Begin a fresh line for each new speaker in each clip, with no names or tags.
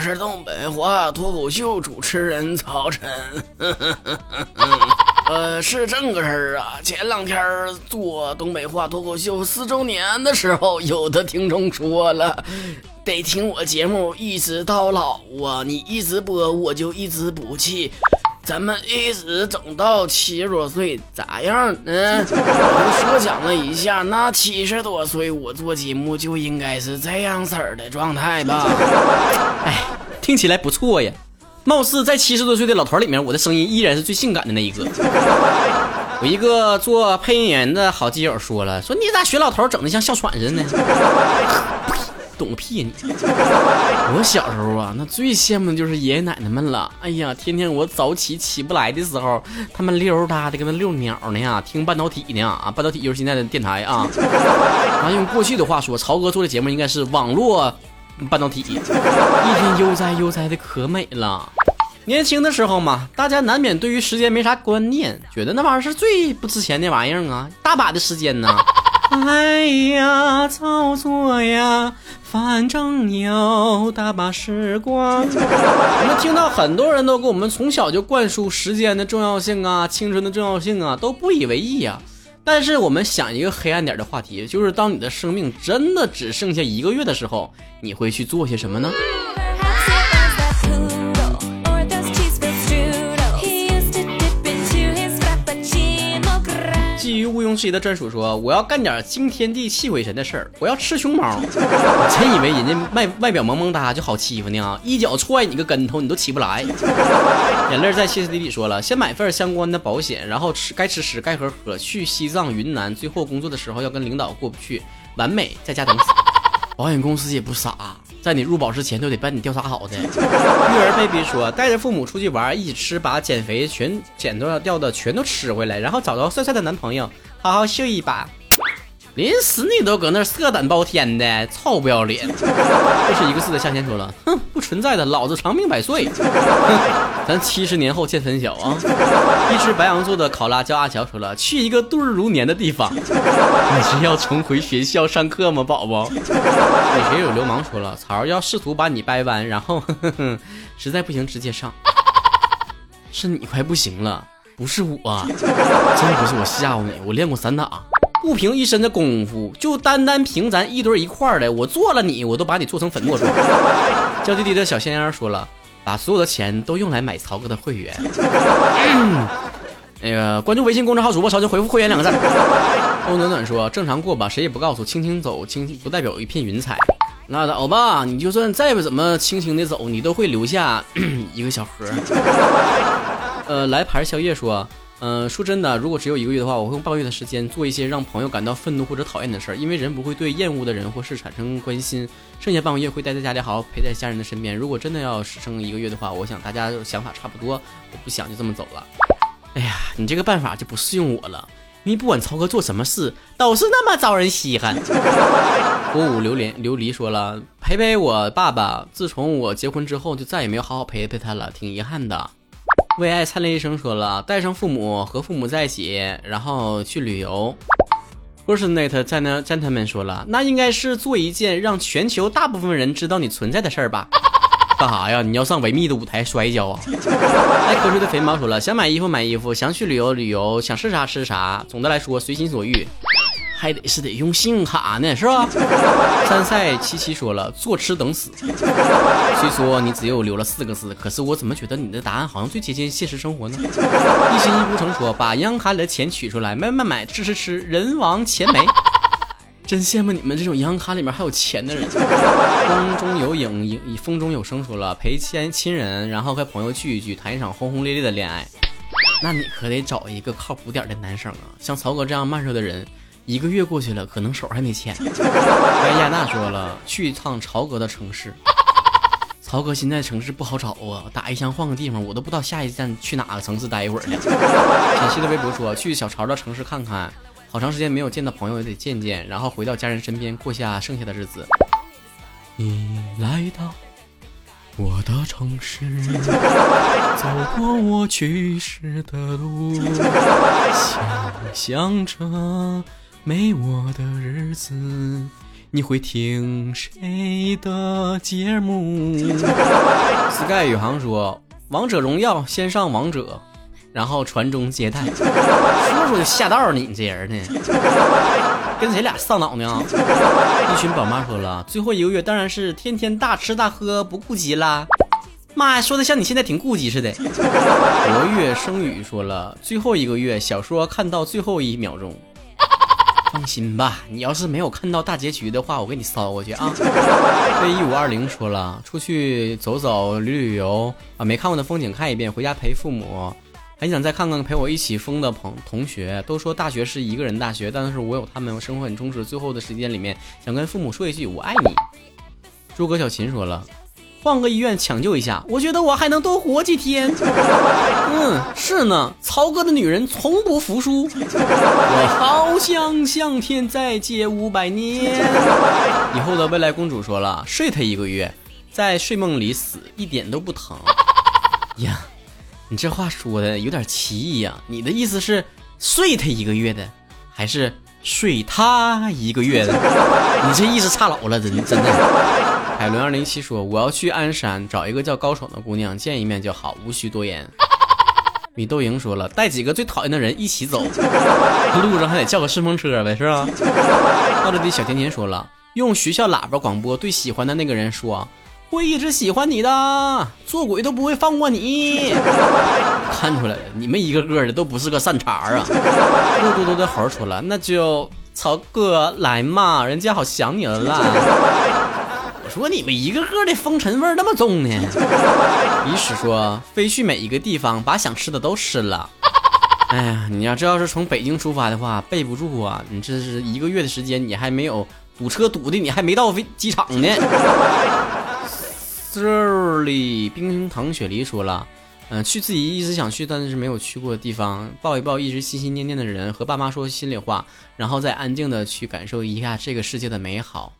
我是东北话脱口秀主持人曹晨。呃，是这个事儿啊，前两天做东北话脱口秀四周年的时候，有的听众说了，得听我节目一直到老啊，你一直播我就一直不弃。咱们一直整到七十多岁，咋样？嗯，我设想了一下，那七十多岁我做节目就应该是这样式儿的状态吧？
哎，听起来不错呀。貌似在七十多岁的老头里面，我的声音依然是最性感的那一个。我一个做配音员的好基友说了，说你咋学老头整的像哮喘似的呢？懂个屁你！我小时候啊，那最羡慕的就是爷爷奶奶们了。哎呀，天天我早起起不来的时候，他们溜达的跟那遛鸟呢呀，听半导体呢啊，半导体就是现在的电台啊。啊，用过去的话说，曹哥做的节目应该是网络半导体，一天悠哉悠哉的可美了。年轻的时候嘛，大家难免对于时间没啥观念，觉得那玩意儿是最不值钱的玩意儿啊，大把的时间呢。哎呀，操作呀！反正有大把时光。我们听到很多人都给我们从小就灌输时间的重要性啊，青春的重要性啊，都不以为意啊。但是我们想一个黑暗点的话题，就是当你的生命真的只剩下一个月的时候，你会去做些什么呢？基于毋庸置疑的专属说：“我要干点惊天地泣鬼神的事儿，我要吃熊猫。我真以为人家外外表萌萌哒就好欺负呢，一脚踹你个跟头，你都起不来。”眼泪在歇斯底里说了：“先买份相关的保险，然后吃该吃吃该喝喝，去西藏云南，最后工作的时候要跟领导过不去，完美在家等死。保险公司也不傻。”在你入保之前都得把你调查好的。育儿 baby 说，带着父母出去玩，一起吃，把减肥全减掉掉的全都吃回来，然后找到帅帅的男朋友，好好秀一把。临死你都搁那色胆包天的，臭不要脸！这是一个字的夏天说了，哼，不存在的，老子长命百岁。咱七十年后见分晓啊！一只白羊座的考拉叫阿乔说了，去一个度日如年的地方。你是要重回学校上课吗，宝宝？你谁有流氓说了，曹要试图把你掰弯，然后实在不行直接上。是你快不行了，不是我，真不是我吓唬你，我练过散打。不凭一身的功夫，就单单凭咱一堆一块的，我做了你，我都把你做成粉末状。娇滴滴的小仙儿说了，把所有的钱都用来买曹哥的会员。那个关注微信公众号主播曹就回复会员两个字。欧暖暖说，正常过吧，谁也不告诉，轻轻走，轻轻不代表一片云彩。那欧巴，你就算再怎么轻轻的走，你都会留下 一个小盒。呃，来盘宵夜说。嗯，说真的，如果只有一个月的话，我会用半个月的时间做一些让朋友感到愤怒或者讨厌的事儿，因为人不会对厌恶的人或事产生关心。剩下半个月会待在家里，好好陪在家人的身边。如果真的要只剩一个月的话，我想大家想法差不多，我不想就这么走了。哎呀，你这个办法就不适用我了，因为不管曹哥做什么事，都是那么招人稀罕。国五榴莲琉璃说了，陪陪我爸爸，自从我结婚之后，就再也没有好好陪陪他了，挺遗憾的。为爱灿烂一生说了，带上父母和父母在一起，然后去旅游。p e r s o n a t e 在那 gentleman 说了，那应该是做一件让全球大部分人知道你存在的事儿吧？干啥呀？你要上维密的舞台摔跤啊？爱瞌睡的肥猫说了，想买衣服买衣服，想去旅游旅游，想吃啥吃啥。总的来说，随心所欲。还得是得用信用卡呢，是吧？参赛七七说了，坐吃等死。虽说你只有留了四个字，可是我怎么觉得你的答案好像最接近现实生活呢？一心一孤城说，把银行卡里的钱取出来，买买买，吃吃吃，人亡钱没。真羡慕你们这种银行卡里面还有钱的人。风中有影，影风中有声说了，陪亲亲人，然后和朋友聚一聚，谈一场轰轰烈烈的恋爱。那你可得找一个靠谱点的男生啊，像曹哥这样慢热的人。一个月过去了，可能手还没牵。哎亚娜说了，去一趟曹哥的城市。曹哥现在城市不好找啊，打一枪换个地方，我都不知道下一站去哪个城市待一会儿呢。小溪的微博说，去小曹的城市看看，好长时间没有见到朋友，也得见见，然后回到家人身边，过下剩下的日子。你来到我的城市，走过我去时的路，想象着。没我的日子，你会听谁的节目？Sky 宇航说：“王者荣耀先上王者，然后传宗接代。”说说就下道呢，你这人呢？跟谁俩上脑呢？一群宝妈说了：“最后一个月当然是天天大吃大喝，不顾及啦。”妈呀，说的像你现在挺顾及似的。博月生语说了：“最后一个月，小说看到最后一秒钟。”放心吧，你要是没有看到大结局的话，我给你捎过去啊。对一五二零说了，出去走走、旅旅游，把没看过的风景看一遍，回家陪父母。很想再看看陪我一起疯的朋同学。都说大学是一个人大学，但是我有他们，我生活很充实。最后的时间里面，想跟父母说一句我爱你。诸葛小琴说了。换个医院抢救一下，我觉得我还能多活几天。嗯，是呢，曹哥的女人从不服输。我 好想向天再借五百年。以后的未来公主说了，睡他一个月，在睡梦里死，一点都不疼。呀，你这话说的有点奇异呀。你的意思是睡他一个月的，还是睡他一个月的？你这意思差老了，真真的。海伦二零七说：“我要去鞍山找一个叫高爽的姑娘见一面就好，无需多言。”米豆莹说了：“带几个最讨厌的人一起走，路上还得叫个顺风车呗，是吧？”到这里，小甜甜说了：“用学校喇叭广播对喜欢的那个人说，会一直喜欢你的，做鬼都不会放过你。”看出来了，你们一个个的都不是个善茬啊！肉嘟嘟的猴说了：“那就曹哥来嘛，人家好想你了啦。”说你们一个个的风尘味那么重呢？医师说飞去每一个地方，把想吃的都吃了。哎呀，你要这要是从北京出发的话，备不住啊！你这是一个月的时间，你还没有堵车堵的，你还没到飞机场呢。这里冰糖雪梨说了，嗯，去自己一直想去但是没有去过的地方，抱一抱一直心心念念的人，和爸妈说心里话，然后再安静的去感受一下这个世界的美好。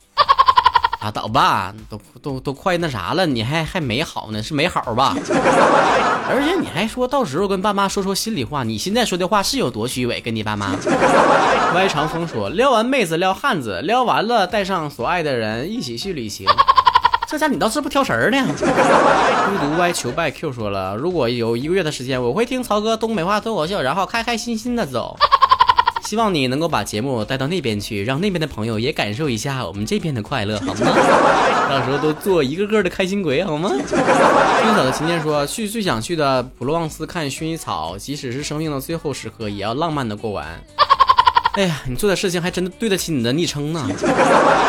拉倒吧，都都都快那啥了，你还还没好呢，是没好吧？而且你还说到时候跟爸妈说说心里话，你现在说的话是有多虚伪？跟你爸妈？歪长风说撩完妹子撩汉子，撩完了带上所爱的人一起去旅行。这家你倒是不挑食儿呢？孤独歪求拜 Q 说了，如果有一个月的时间，我会听曹哥东北话脱口秀，然后开开心心的走。希望你能够把节目带到那边去，让那边的朋友也感受一下我们这边的快乐，好吗？到时候都做一个个的开心鬼，好吗？薰衣草的琴键说，去最想去的普罗旺斯看薰衣草，即使是生命的最后时刻，也要浪漫的过完。哎呀，你做的事情还真的对得起你的昵称呢。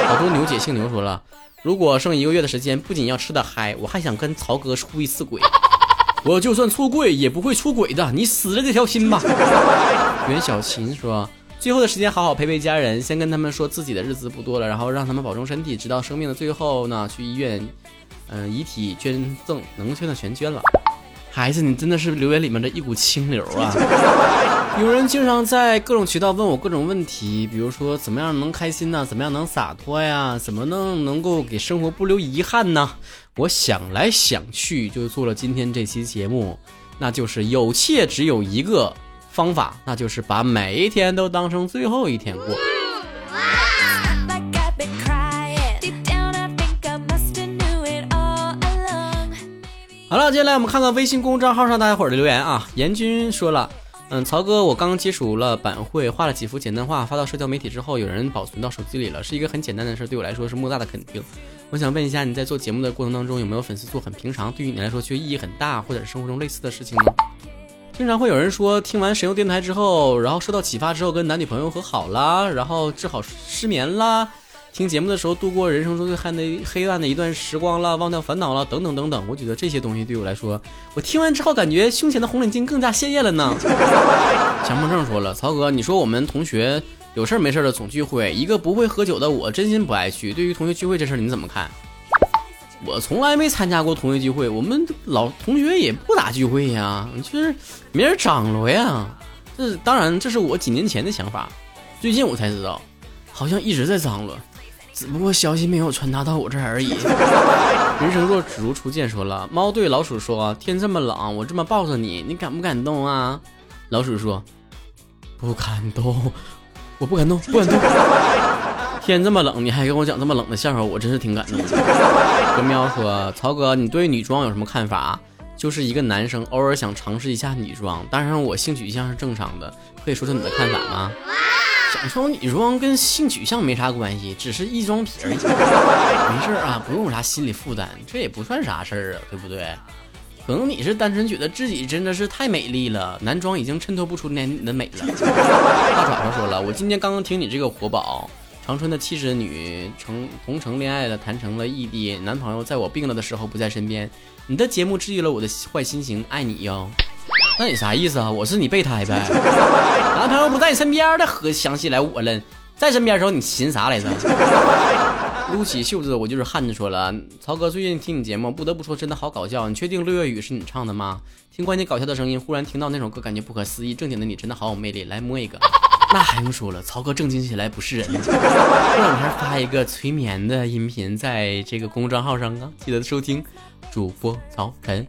好多牛姐姓牛说了，如果剩一个月的时间，不仅要吃的嗨，我还想跟曹哥出一次轨。我就算出柜也不会出轨的，你死了这条心吧。袁小琴说：“最后的时间好好陪陪家人，先跟他们说自己的日子不多了，然后让他们保重身体，直到生命的最后呢，去医院，嗯，遗体捐赠，能捐的全捐了。孩子，你真的是留言里面的一股清流啊！有人经常在各种渠道问我各种问题，比如说怎么样能开心呢？怎么样能洒脱呀？怎么能能够给生活不留遗憾呢？我想来想去，就做了今天这期节目，那就是有且只有一个。”方法，那就是把每一天都当成最后一天过。了，接下来我们看看微信公众账号上大家伙的留言啊。严军说了，嗯，曹哥，我刚接触了板绘，画了几幅简单画，发到社交媒体之后，有人保存到手机里了，是一个很简单的事，对我来说是莫大的肯定。我想问一下，你在做节目的过程当中，有没有粉丝做很平常，对于你来说却意义很大，或者是生活中类似的事情呢？经常会有人说，听完神游电台之后，然后受到启发之后，跟男女朋友和好啦，然后治好失眠啦，听节目的时候度过人生中最黑的黑暗的一段时光了，忘掉烦恼了，等等等等。我觉得这些东西对我来说，我听完之后感觉胸前的红领巾更加鲜艳了呢。强迫症说了，曹哥，你说我们同学有事没事的总聚会，一个不会喝酒的我真心不爱去。对于同学聚会这事儿你怎么看？我从来没参加过同学聚会，我们老同学也不咋聚会呀，就是没人张罗呀。这当然，这是我几年前的想法，最近我才知道，好像一直在张罗，只不过消息没有传达到我这儿而已。人生若只如初见，说了，猫对老鼠说：“天这么冷，我这么抱着你，你感不感动啊？”老鼠说：“不感动，我不敢动，不敢动。”天这么冷，你还跟我讲这么冷的笑话，我真是挺感动的。何喵说：“曹哥，你对女装有什么看法？就是一个男生偶尔想尝试一下女装，当然我性取向是正常的，可以说说你的看法吗？”想穿女装跟性取向没啥关系，只是异装癖而已。没事啊，不用啥心理负担，这也不算啥事儿啊，对不对？可能你是单纯觉得自己真的是太美丽了，男装已经衬托不出你的美了。大爪爪说了，我今天刚刚听你这个活宝，长春的七十女成同城恋爱了，谈成了异地，男朋友在我病了的时候不在身边，你的节目治愈了我的坏心情，爱你哟。那你啥意思啊？我是你备胎呗？男朋友不在你身边的，和想起来我了。在身边的时候，你寻啥来着？撸起袖子，我就是汉子。说了，曹哥最近听你节目，不得不说真的好搞笑。你确定《六月雨》是你唱的吗？听关键搞笑的声音，忽然听到那首歌，感觉不可思议。正经的你真的好有魅力，来摸一个。那还用说了，曹哥正经起来不是人。过两天发一个催眠的音频在这个公众账号上啊，记得收听。主播曹晨。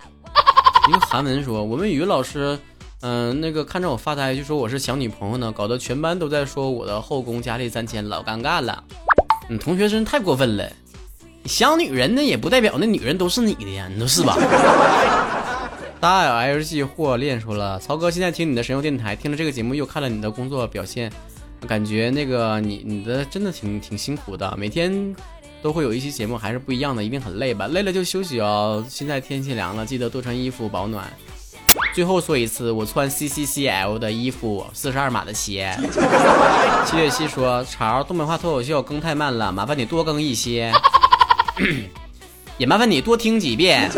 一个韩文说：“我们语文老师，嗯，那个看着我发呆，就说我是想女朋友呢，搞得全班都在说我的后宫佳丽三千，老尴尬了。你同学真太过分了，想女人呢也不代表那女人都是你的呀，你说是吧？” 大 L G 霍练说了：“曹哥，现在听你的神游电台，听了这个节目，又看了你的工作表现，感觉那个你你的真的挺挺辛苦的，每天。”都会有一期节目还是不一样的，一定很累吧？累了就休息哦。现在天气凉了，记得多穿衣服保暖。最后说一次，我穿 C C C L 的衣服，四十二码的鞋。七月七说：“潮东北话脱口秀更太慢了，麻烦你多更一些，也麻烦你多听几遍。”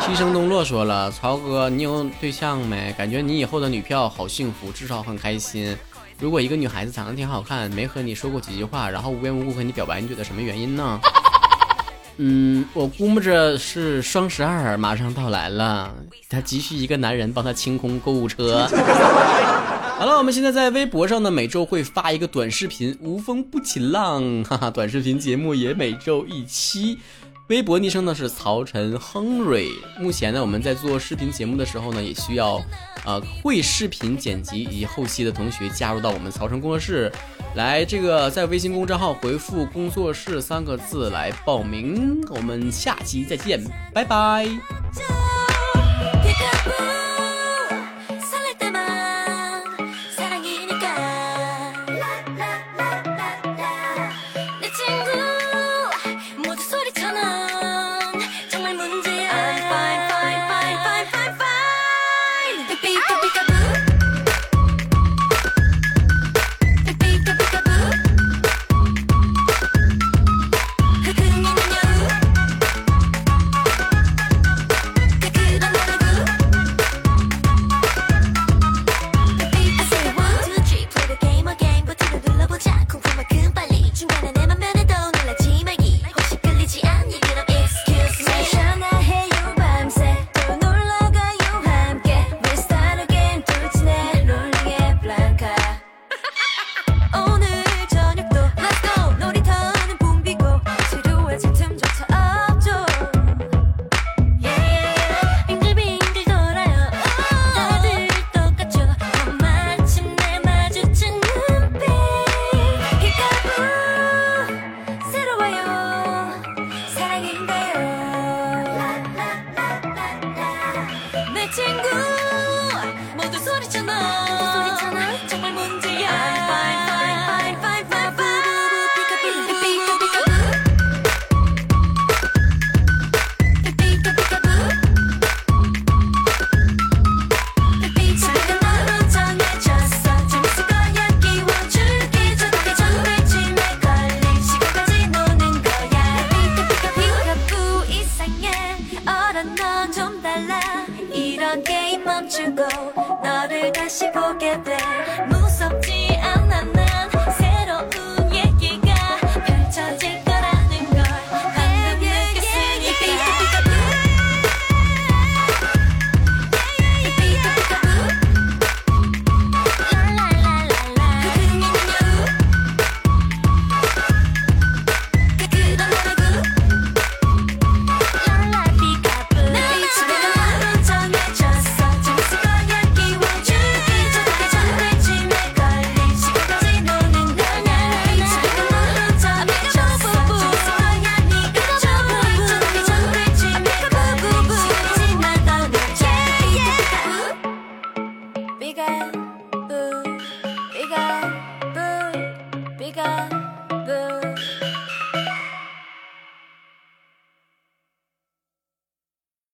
七生东落说了：“曹哥，你有对象没？感觉你以后的女票好幸福，至少很开心。”如果一个女孩子长得挺好看，没和你说过几句话，然后无缘无故和你表白，你觉得什么原因呢？嗯，我估摸着是双十二马上到来了，她急需一个男人帮她清空购物车。好了，我们现在在微博上呢，每周会发一个短视频，无风不起浪，哈哈，短视频节目也每周一期。微博昵称呢是曹晨亨瑞。目前呢，我们在做视频节目的时候呢，也需要，呃，会视频剪辑以及后期的同学加入到我们曹晨工作室来。这个在微信公众号回复“工作室”三个字来报名。我们下期再见，拜拜。
게임 멈추고 너를 다시 보게 돼.